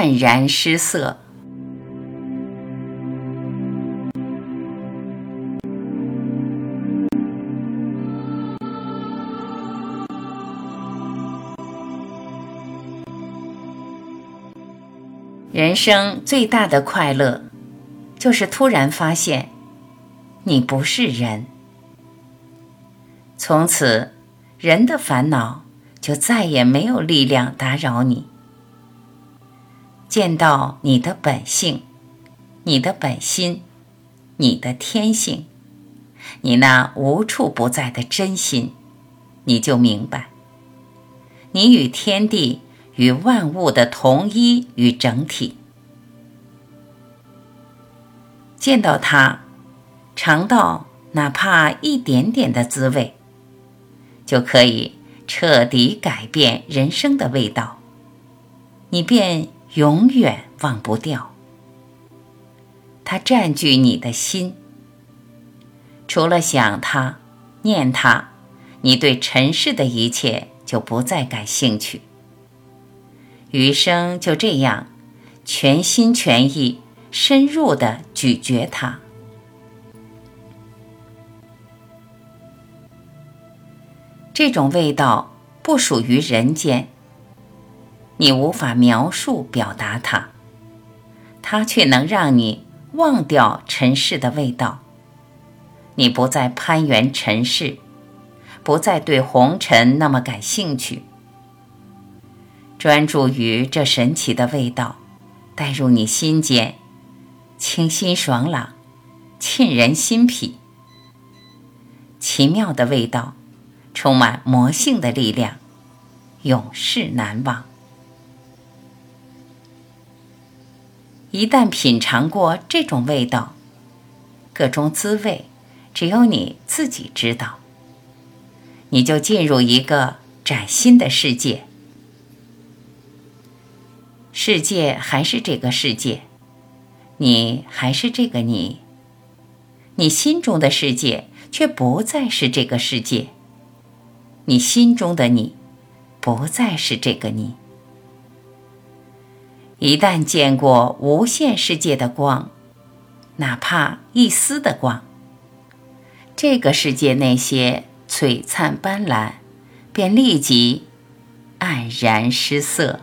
黯然失色。人生最大的快乐，就是突然发现，你不是人。从此，人的烦恼就再也没有力量打扰你。见到你的本性，你的本心，你的天性，你那无处不在的真心，你就明白，你与天地。与万物的统一与整体，见到它，尝到哪怕一点点的滋味，就可以彻底改变人生的味道，你便永远忘不掉。它占据你的心，除了想它、念它，你对尘世的一切就不再感兴趣。余生就这样，全心全意、深入的咀嚼它。这种味道不属于人间，你无法描述表达它，它却能让你忘掉尘世的味道。你不再攀援尘世，不再对红尘那么感兴趣。专注于这神奇的味道，带入你心间，清新爽朗，沁人心脾。奇妙的味道，充满魔性的力量，永世难忘。一旦品尝过这种味道，各种滋味只有你自己知道，你就进入一个崭新的世界。世界还是这个世界，你还是这个你，你心中的世界却不再是这个世界，你心中的你不再是这个你。一旦见过无限世界的光，哪怕一丝的光，这个世界那些璀璨斑斓，便立即黯然失色。